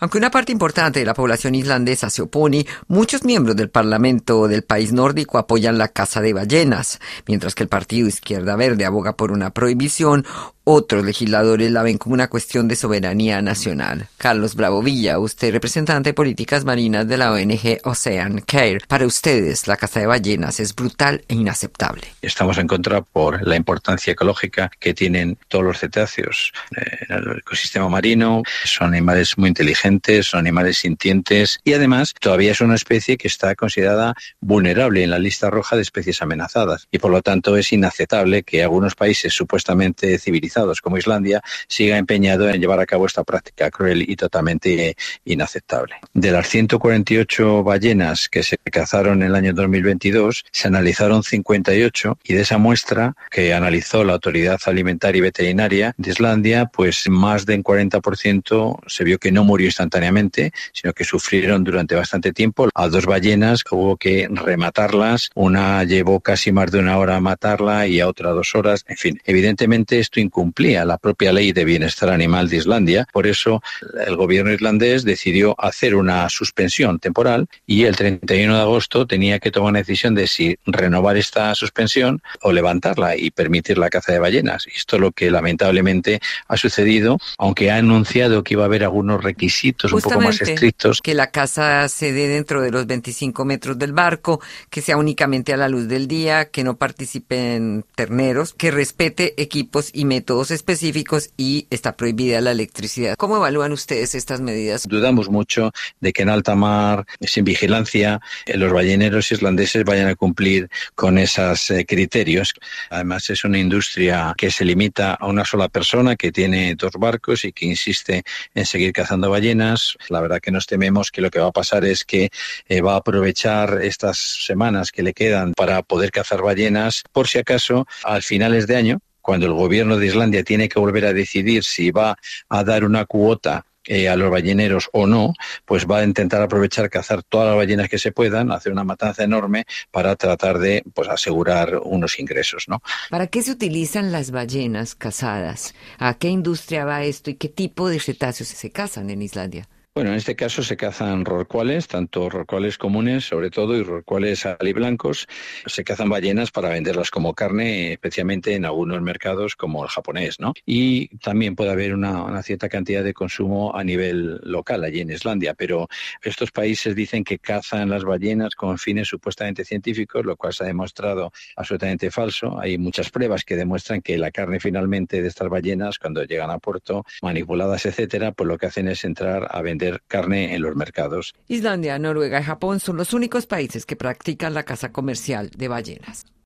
Aunque una parte importante de la población islandesa se opone, muchos miembros del Parlamento del país nórdico apoyan la caza de ballenas, mientras que el Partido Izquierda Verde aboga por una prohibición, otros legisladores la ven como una cuestión de soberanía nacional. Carlos Bravo Villa, usted representante de políticas marinas de la ONG Ocean Care. Para ustedes, la caza de ballenas es brutal e inaceptable. Estamos en contra por la importancia ecológica que tienen todos los cetáceos en el ecosistema marino. Son animales muy inteligentes, son animales sintientes y además todavía es una especie que está considerada vulnerable en la lista roja de especies amenazadas y por lo tanto es inaceptable que algunos países supuestamente civilizados como Islandia siga empeñado en llevar a cabo esta práctica cruel y totalmente inaceptable. De las 148 ballenas que se cazaron en el año 2022, se analizaron 58 y de esa muestra que analizó la Autoridad Alimentaria y Veterinaria de Islandia, pues más del 40% se vio que no murió instantáneamente, sino que sufrieron durante bastante tiempo. A dos ballenas hubo que rematarlas, una llevó casi más de una hora a matarla y a otra dos horas. En fin, evidentemente esto incumplía la propia ley de bienestar animal de Islandia. Por eso el gobierno islandés decidió hacer una suspensión temporal y el 31 de agosto tenía que tomar una decisión de si renovar esta suspensión o levantarla y permitir la caza de ballenas. Esto es lo que lamentablemente ha sucedido, aunque ha anunciado que iba a haber algunos requisitos un poco más estrictos. Que la caza se dé dentro de los 25 metros del barco, que sea únicamente a la luz del día, que no participen terneros, que respete equipos y métodos específicos y está prohibida la electricidad. ¿Cómo evalúan ustedes estas medidas? Dudamos mucho de que en alta mar, sin vigilancia, los balleneros islandeses vayan a cumplir con esos eh, criterios. Además, es una industria que se limita a una sola persona que tiene dos barcos y que insiste en seguir cazando ballenas. La verdad que nos tememos que lo que va a pasar es que eh, va a aprovechar estas semanas que le quedan para poder cazar ballenas por si acaso al finales de año cuando el gobierno de Islandia tiene que volver a decidir si va a dar una cuota eh, a los balleneros o no, pues va a intentar aprovechar cazar todas las ballenas que se puedan, hacer una matanza enorme para tratar de pues asegurar unos ingresos, ¿no? ¿Para qué se utilizan las ballenas cazadas? ¿A qué industria va esto y qué tipo de cetáceos se cazan en Islandia? Bueno, en este caso se cazan rorcuales, tanto rorcuales comunes sobre todo y rorcuales aliblancos. Se cazan ballenas para venderlas como carne, especialmente en algunos mercados como el japonés, ¿no? Y también puede haber una, una, cierta cantidad de consumo a nivel local allí en Islandia, pero estos países dicen que cazan las ballenas con fines supuestamente científicos, lo cual se ha demostrado absolutamente falso. Hay muchas pruebas que demuestran que la carne finalmente de estas ballenas, cuando llegan a puerto, manipuladas, etcétera, pues lo que hacen es entrar a carne en los mercados. Islandia, Noruega y Japón son los únicos países que practican la caza comercial de ballenas.